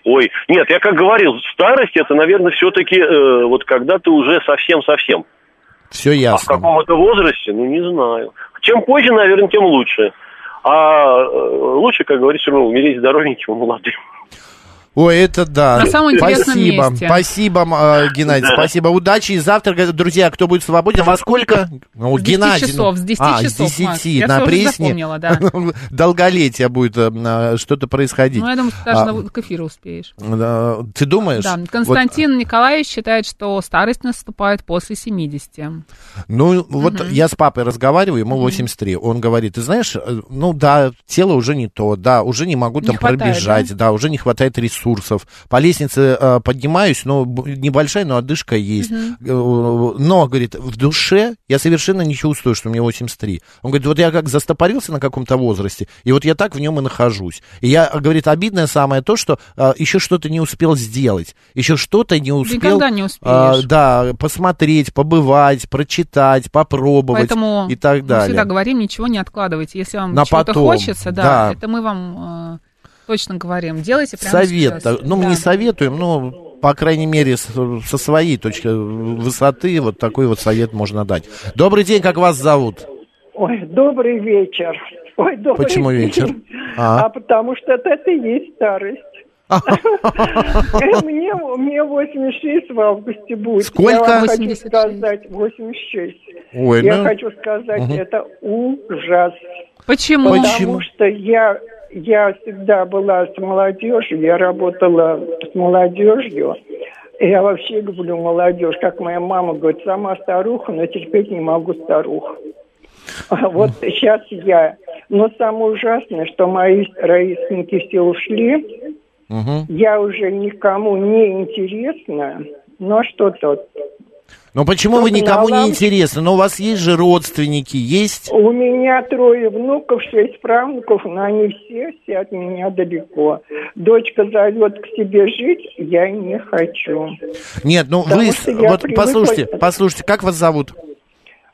Ой, нет, я как говорил, старость это, наверное, все-таки вот когда ты уже совсем-совсем. Все А в ясно. каком-то возрасте, ну не знаю. Чем позже, наверное, тем лучше. А э, лучше, как говорится, ну, умереть здоровеньким и молодым. Ой, это да. На самом интересном спасибо, месте. спасибо, э, Геннадий, Да. спасибо. Удачи и завтра, друзья, кто будет свободен, во сколько? Ну, С 10 Геннадий. часов, с 10 а, часов, с 10, Макс. Я на уже пресне. запомнила, да. Долголетие будет э, что-то происходить. Ну, я думаю, ты даже А, на- к эфиру успеешь. Ты думаешь? Да, Вот, Константин Николаевич считает, что старость наступает после 70. Ну, вот я с папой разговариваю, ему 83. Он говорит, ты знаешь, э, ну да, тело уже не то, да, уже не могу Не там хватает, пробежать, да? уже не хватает ресурсов. По лестнице э, поднимаюсь, б- небольшая, но одышка есть. Э, Но, говорит, в душе я совершенно не чувствую, что мне 83. Он говорит, вот я как застопорился на каком-то возрасте, и вот я так в нем и нахожусь. И я, говорит, обидное самое то, что э, еще что-то не успел сделать, еще что-то не успел... Никогда не э, успеешь. да, посмотреть, побывать, прочитать, попробовать Поэтому и так мы далее. всегда говорим, ничего не откладывайте. Если вам чего-то хочется, да, да. это мы вам э, точно говорим. Делайте прямо Совет. сейчас. Ну, мы Да. не советуем, но, по крайней мере, со своей точки высоты вот такой вот совет можно дать. Добрый день, как вас зовут? Ой, добрый вечер. Ой, добрый Почему день. вечер? А, А. потому что это и есть старость. Мне, мне 86 в августе будет. Сколько? Я вам хочу 86. сказать 86. Ой, Я ну. хочу сказать, Мгм. это ужас. Почему? Потому Почему? что я, я всегда была с молодежью, я работала с молодежью. Я вообще люблю молодежь. Как моя мама говорит, сама старуха, но терпеть не могу старух. А Вот сейчас я. Но самое ужасное, что мои ровесники все ушли. Мгм. Я уже никому не интересна. Но что-то Но почему вы Только никому не интересны? Но у вас есть же родственники, есть? У меня трое внуков, шесть правнуков, но они все, все от меня далеко. Дочка зовет к себе жить, я не хочу. Нет, ну Потому вы, вот послушайте, послушайте, как вас зовут?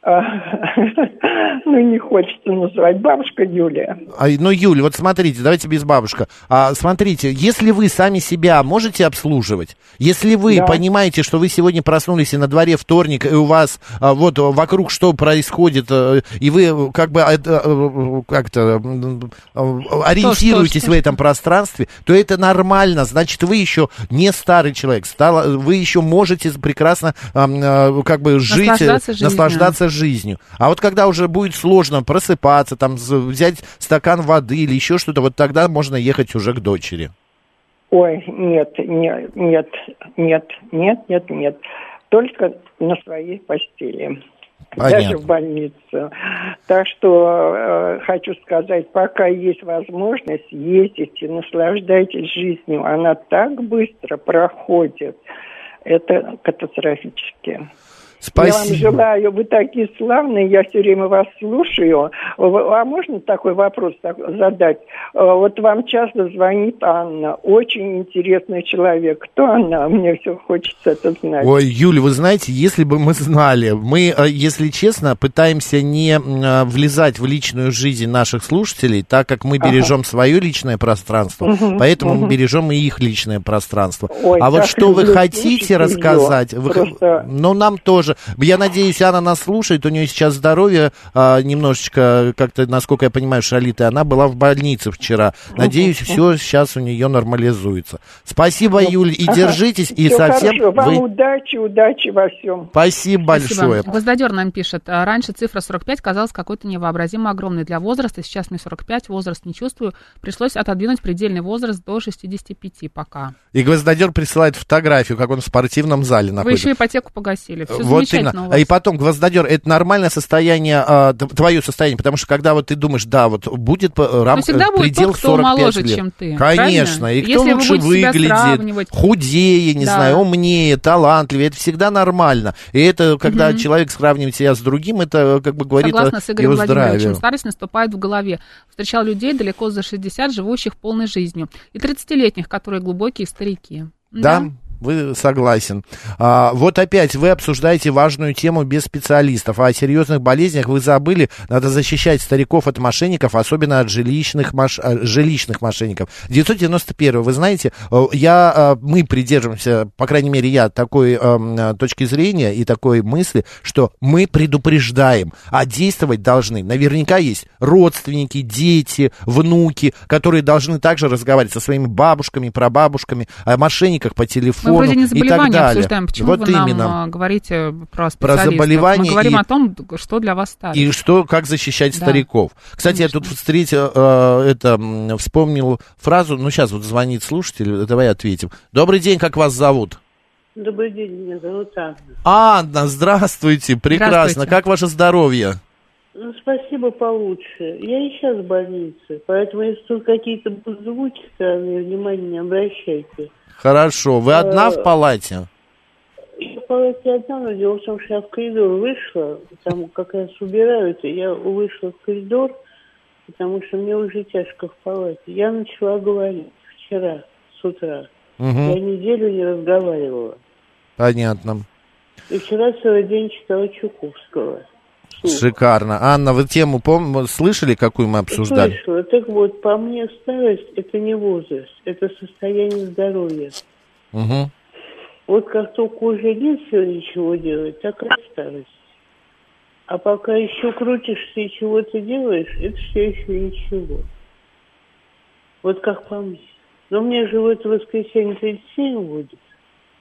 Ну, не хочется называть. Бабушка Юлия. А, ну, Юль, вот смотрите, давайте без бабушка. А, смотрите, если вы сами себя можете обслуживать, если вы Да. понимаете, что вы сегодня проснулись и на дворе вторник, и у вас а, вот вокруг что происходит, а, и вы э, как бы а, э, как-то ориентируетесь что, в этом пространстве, то это нормально. Значит, вы еще не старый человек, стало, вы еще можете прекрасно а, как бы жить, э, Наслаждаться жизнью. наслаждаться жизнью. А вот когда уже будет сложно просыпаться, там взять стакан воды или еще что-то, вот тогда можно ехать уже к дочери. Ой, нет, нет, нет, нет, нет, нет, нет. Только на своей постели. Даже Понятно. в больницу. Так что э, хочу сказать, пока есть возможность, ездите, наслаждайтесь жизнью. Она так быстро проходит. Это катастрофически. Я вам Спасибо. желаю, вы такие славные, я все время вас слушаю. А можно такой вопрос задать? Э, Вот вам часто звонит Анна, очень интересный человек. Кто она? Мне все хочется это знать. Ой, Юля, вы знаете, если бы мы знали, мы, э, если честно, пытаемся не э, влезать в личную жизнь наших слушателей, так как мы Ага. бережем свое личное пространство, Мгм, поэтому мы мгм. бережем и их личное пространство. Ой, а вот что вы хотите рассказать, её. вы Просто- ну нам тоже. Я надеюсь, она нас слушает, у нее сейчас здоровье а, немножечко, как-то, насколько я понимаю, шалит, и она была в больнице вчера. Надеюсь, все сейчас у нее нормализуется. Спасибо, Юль, и Ага. держитесь, и Всё совсем хорошо. Вам вы... удачи, удачи во всем. Спасибо большое. Гвоздодер нам пишет. а, Раньше цифра 45 казалась какой-то невообразимо огромной для возраста. Сейчас мне 45, возраст не чувствую. Пришлось отодвинуть предельный возраст до 65 пока. И гвоздодер присылает фотографию, как он в спортивном зале Вы находится. еще ипотеку погасили. Все вот замечательно именно. И потом, гвоздодер, это нормальное состояние, а, твое состояние, потому что когда вот ты думаешь, да, вот будет рамка, всегда будет предел тот, кто 45 моложе, лет. чем ты, Конечно, правильно? и кто Если вы лучше себя выглядит, худее, не Да. знаю, умнее, талантливее, это всегда нормально. И это, когда Мгм. человек сравнивает себя с другим, это как бы говорит Согласна о с Игорем его здравии. Старость наступает в голове. Встречал людей далеко за 60, живущих полной жизнью. И 30-летних, которые глубокие старики. Да, вы согласен. А, вот опять вы обсуждаете важную тему без специалистов. А о серьезных болезнях вы забыли. Надо защищать стариков от мошенников, особенно от жилищных, мош- а, жилищных мошенников. 991. Вы знаете, э, я, а, мы придерживаемся, по крайней мере, я такой эм, э, точки зрения и такой мысли, что мы предупреждаем, а действовать должны. Наверняка есть родственники, дети, внуки, которые должны также разговаривать со своими бабушками, прабабушками, о мошенниках по телефону Мы вроде не и так заболевания далее. обсуждаем. Почему вот вы нам именно. а, говорите про Про заболевания Мы говорим и- о том, что для вас старость. И что, как защищать Да. стариков. Кстати, я тут встретил, э, это, вспомнил фразу, ну, сейчас вот звонит слушатель, давай ответим. Добрый день, как вас зовут? Добрый день, меня зовут Анна. Анна, здравствуйте, прекрасно. Здравствуйте. Как ваше здоровье? Ну, спасибо получше. Я и сейчас в больнице, поэтому если тут какие-то звуки странные, внимания не обращайте. Хорошо. Вы одна Э, в палате? Я в палате одна, но дело в том, что я в коридор вышла, там как раз убирают, и я вышла в коридор, потому что мне уже тяжко в палате. Я начала говорить вчера с утра. Мгм. Я неделю не разговаривала. Понятно. И вчера целый день читала Чуковского. Шикарно. Анна, вы тему пом- слышали, какую мы обсуждали? Слышала. Так вот, по мне старость – это не возраст, это состояние здоровья. Мгм. Вот как только уже нет сил ничего делать, так и старость. А пока еще крутишься и чего-то делаешь, это все еще ничего. Вот как по мне. Но мне же в это воскресенье 37 будет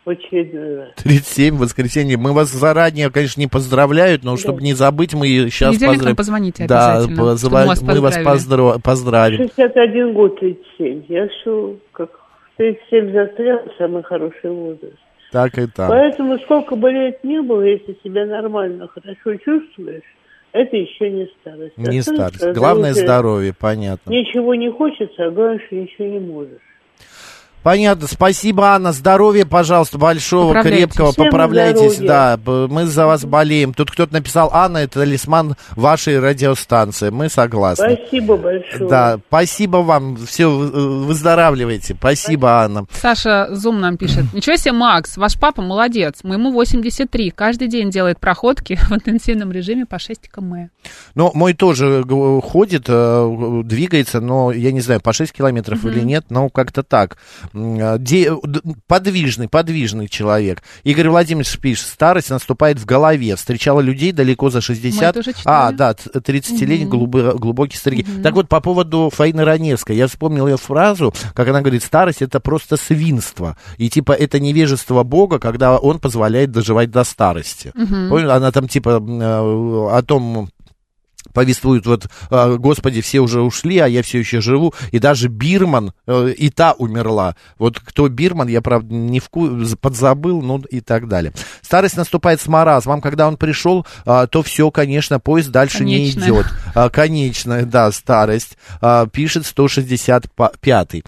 раз. 37 в воскресенье. Мы вас заранее, конечно, не поздравляют, но чтобы не забыть, мы сейчас нам поздравим. позвоните Да, обязательно, позва- чтобы мы вас мы вас поздравили. поздро- поздравим. 61 год 37. Я все как в 37 застрял, самый хороший возраст. Так и так. Поэтому сколько бы лет не было, если себя нормально, хорошо чувствуешь, это еще не старость. Не А старость. Главное здоровье- здоровье, понятно. Ничего не хочется, а главное, что ничего не можешь. Понятно. Спасибо, Анна. Здоровья, пожалуйста, большого, крепкого. Всем Поправляйтесь. здоровья. Да, мы за вас болеем. Тут кто-то написал, Анна, это талисман вашей радиостанции. Мы согласны. Спасибо большое. Да, спасибо вам. Все, выздоравливайте. Спасибо, Анна. Саша Зум нам пишет. Ничего себе, Макс, ваш папа молодец. Моему 83. Каждый день делает проходки в интенсивном режиме по 6 км. Ну, мой тоже ходит, э, двигается, но я не знаю, по 6 километров или нет, но как-то так. Э, подвижный, подвижный человек. Игорь Владимирович пишет, старость наступает в голове. Встречала людей далеко за 60. Мы тоже а, да, т- 30-летний Мгм. глубо- глубокие старики. Так вот, по поводу Фаины Раневской, я вспомнил ее фразу, как она говорит, старость это просто свинство. И типа это невежество Бога, когда он позволяет доживать до старости. Мгм. Помню, она там типа э, о том повествует, вот, э, Господи, все уже ушли, а я все еще живу, и даже Бирман, э, и та умерла. Вот кто Бирман, я, правда, не вку... подзабыл, ну и так далее. Старость наступает с маразмом, когда он пришел, а, то все, конечно, поезд дальше не Конечная. идет. А, Конечная, да, старость. А, Пишет 165-й.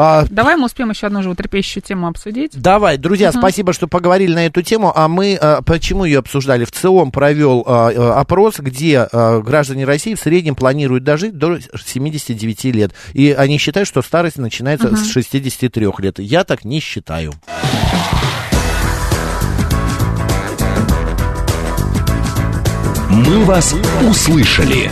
А, Давай мы успеем еще одну животрепещущую тему обсудить. Давай, друзья, Мгм. спасибо, что поговорили на эту тему. А мы а, почему ее обсуждали? В ЦИОМ провел а, а, опрос, где а, граждане России в среднем планируют дожить до 79 лет. И они считают, что старость начинается Мгм. с 63 лет. Я так не считаю. «Мы вас услышали».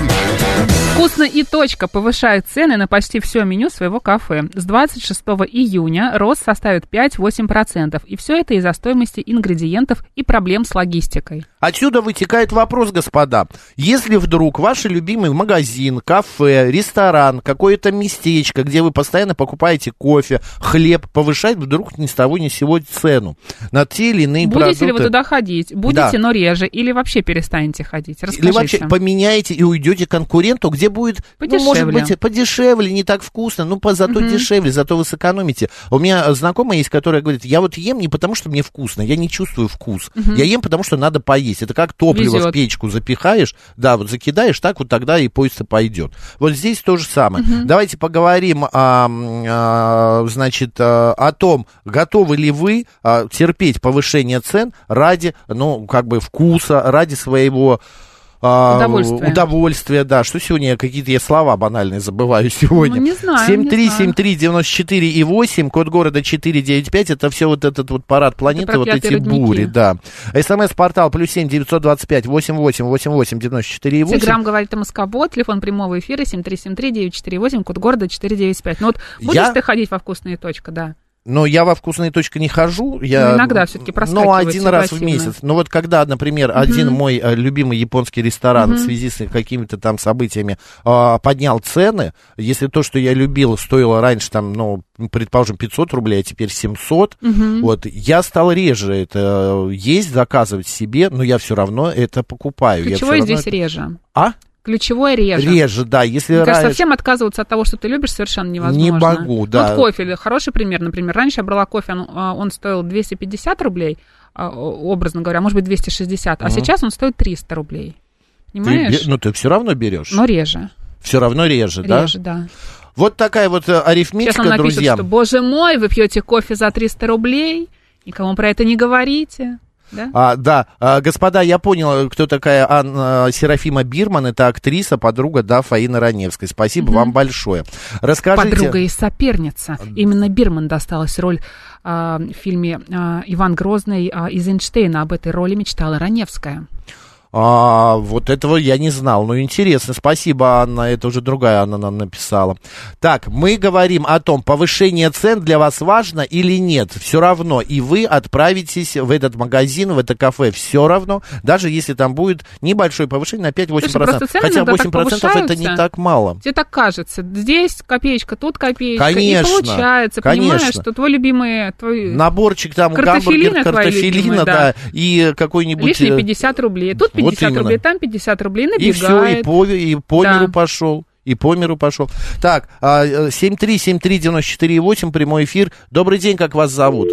Вкусно и точка повышает цены на почти все меню своего кафе. С 26 июня рост составит 5-8%. И все это из-за стоимости ингредиентов и проблем с логистикой. Отсюда вытекает вопрос, господа. Если вдруг ваш любимый магазин, кафе, ресторан, какое-то местечко, где вы постоянно покупаете кофе, хлеб, повышает вдруг ни с того ни с сего цену на те или иные Будете продукты. ли вы туда ходить? Будете, Да. но реже. Или вообще перестанете ходить? Расскажите. Или вообще поменяете и уйдете конкуренту, где будет, ну, может Подешевле. быть, подешевле, не так вкусно, ну, по, зато Мгм. дешевле, зато вы сэкономите. У меня знакомая есть, которая говорит, я вот ем не потому, что мне вкусно, я не чувствую вкус. Мгм. Я ем потому, что надо поесть. Это как топливо Везет. в печку запихаешь, да, вот закидаешь, так вот тогда и поезд пойдет. Вот здесь то же самое. Мгм. Давайте поговорим, а, а, значит, а, о том, готовы ли вы а, терпеть повышение цен ради, ну, как бы вкуса, ради своего а, Удовольствия. удовольствия, да. Что сегодня какие-то я слова банальные забываю сегодня. Ну, не знаю, 73, не знаю. 73, 94 и 8, код города 495, это все вот этот вот парад планеты, вот эти родники. бури, да. СМС-портал плюс 7 925 88 88 94 и 8. Телеграмм говорит МСК-бот, телефон прямого эфира 7373-948, код города 495. Ну вот будешь Я- ты ходить во вкусные точка, да? Но я во вкусные точки не хожу. Я, Ну, иногда всё-таки Ну, проскакивает один раз в месяц. Ну, вот когда, например, один мой э, любимый японский ресторан Мгм. в связи с какими-то там событиями а, поднял цены, если то, что я любил, стоило раньше, там, ну, предположим, 500 рублей, а теперь 700, Мгм. вот, я стал реже это есть, заказывать себе, но я все равно это покупаю. Я Ключевое всё равно здесь это- реже. А? Ключевое реже. Реже, да. Если Мне раньше- совсем отказываться от того, что ты любишь, совершенно невозможно. Не могу, да. Вот кофе, хороший пример, например. Раньше я брала кофе, он, а, он стоил 250 рублей, а, образно говоря, может быть, 260, а Мгм. сейчас он стоит 300 рублей. Ты Понимаешь? бе- ну, ты все равно берешь. Но реже. Все равно реже, да? Реже, да. Вот такая вот э, Сейчас арифметика, он напишет, друзья. что, боже мой, вы пьете кофе за 300 рублей, никому про это не говорите. Да? А, да, а, господа, я понял, кто такая Анна Серафима Бирман. Это актриса, подруга, да, Фаины Раневской. Спасибо Мгм. вам большое. Расскажите... Подруга и соперница. Именно Бирман досталась роль а, в фильме а, «Иван Грозный» а, из Эйнштейна. Об этой роли мечтала Раневская. А, вот этого я не знал. Ну, интересно. Спасибо, Анна. Это уже другая Анна нам написала. Так, мы говорим о том, повышение цен для вас важно или нет. Все равно. И вы отправитесь в этот магазин, в это кафе. Все равно. Даже если там будет небольшое повышение на 5-8%. Слушай, просто цены Хотя иногда так 8% это не так мало. Тебе так кажется. Здесь копеечка, тут копеечка. Конечно, И получается, понимаешь, конечно. что твой любимый... Твой... Наборчик там, гамбургер, картофелина, да, да. и какой-нибудь... Лишние э, 50 рублей. Тут вот 50 именно. рублей, там 50 рублей, И все, и набегает. по, и по Да. миру пошел. И по миру пошел. Так, а, э, 7373948, прямой эфир. Добрый день, как вас зовут?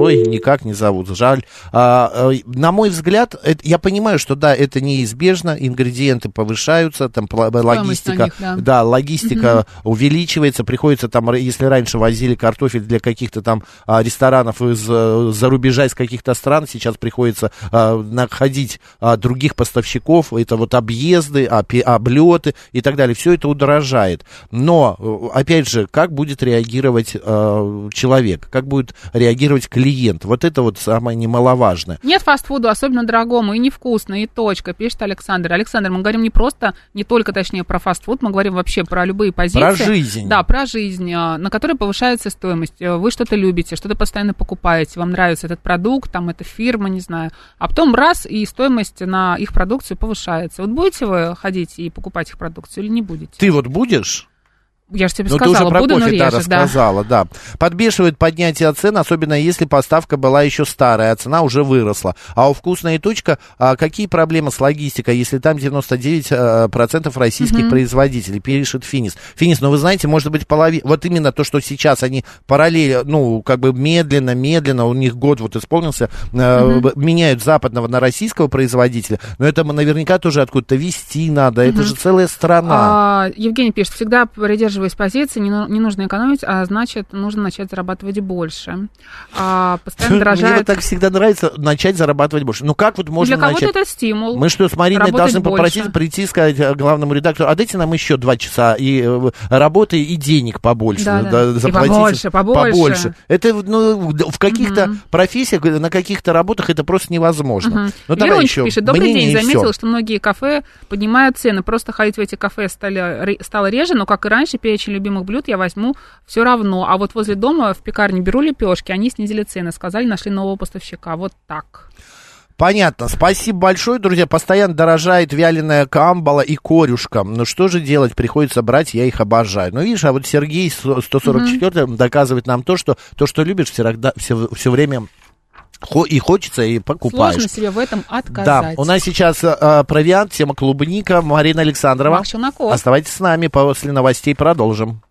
Ой, никак не зовут, жаль. А, а, на мой взгляд, это, я понимаю, что да, это неизбежно, ингредиенты повышаются, там пла- логистика, них, да. да, логистика увеличивается, приходится там, если раньше возили картофель для каких-то там а, ресторанов из э, за рубежа из каких-то стран, сейчас приходится а, находить а, других поставщиков, это вот объезды, опи- облеты и так далее, все это удорожает. Но, э, опять же, как будет реагировать э, человек, как будет реагировать клиент, вот это вот самое немаловажное. Нет фастфуду, особенно дорогому, и невкусно, и точка, пишет Александр. Александр, мы говорим не просто, не только, точнее, про фастфуд, мы говорим вообще про любые позиции. Про жизнь. Да, про жизнь, а, на которой повышается стоимость. Э, Вы что-то любите, что-то постоянно покупаете, вам нравится этот продукт, там, эта фирма, не знаю. А потом раз, и стоимость на их продукцию повышается. Вот будете вы ходить и покупать их продукцию или не будете? Ты вот будешь? Я же тебе Ну, ты сказала, уже про буду, но кофе, да, реже, да. рассказала, да. Подбешивает поднятие цен, особенно если поставка была еще старая, а цена уже выросла. А у «Вкусная точка» а, какие проблемы с логистикой, если там 99% процентов российских Мгм. производителей, пишет Финис. Финис, ну вы знаете, может быть, половина... Вот именно то, что сейчас они параллельно, ну, как бы медленно, медленно, у них год вот исполнился, э, б- меняют западного на российского производителя, но это наверняка тоже откуда-то вести надо, это Мгм. же целая страна. А, Евгений пишет, всегда придерживаюсь позиции, не, ну- не нужно экономить, а значит, нужно начать зарабатывать больше. А, постоянно Мне дорожает... вот так всегда нравится начать зарабатывать больше. Ну как вот можно Для кого-то начать? это стимул. Мы что, с Мариной должны больше. попросить прийти и сказать э, главному редактору, а дайте нам еще два часа и э, работы, и денег побольше. Да, да. И заплатите. побольше, побольше. Это ну, в каких-то Мгм. профессиях, на каких-то работах это просто невозможно. Мгм. Ну давай еще пишет, добрый мнение день, и всё». заметил, что многие кафе поднимают цены. Просто ходить в эти кафе стали, стало реже, но, как и раньше, перечень любимых блюд я возьму все равно. А вот возле дома в пекарне беру лепешки, они снизили цены, сказали, нашли нового поставщика. Вот так. Понятно. Спасибо большое, друзья. Постоянно дорожает вяленая камбала и корюшка. Ну что же делать? Приходится брать, я их обожаю. Ну видишь, а вот Сергей 144 доказывает нам то, что то, что любишь, всегда, все, все время и хочется, и покупаешь. Сложно себе в этом Да, отказать. у нас сейчас э, провиант, тема клубника, Марина Александрова. Мах Челноков. Оставайтесь с нами, после новостей продолжим.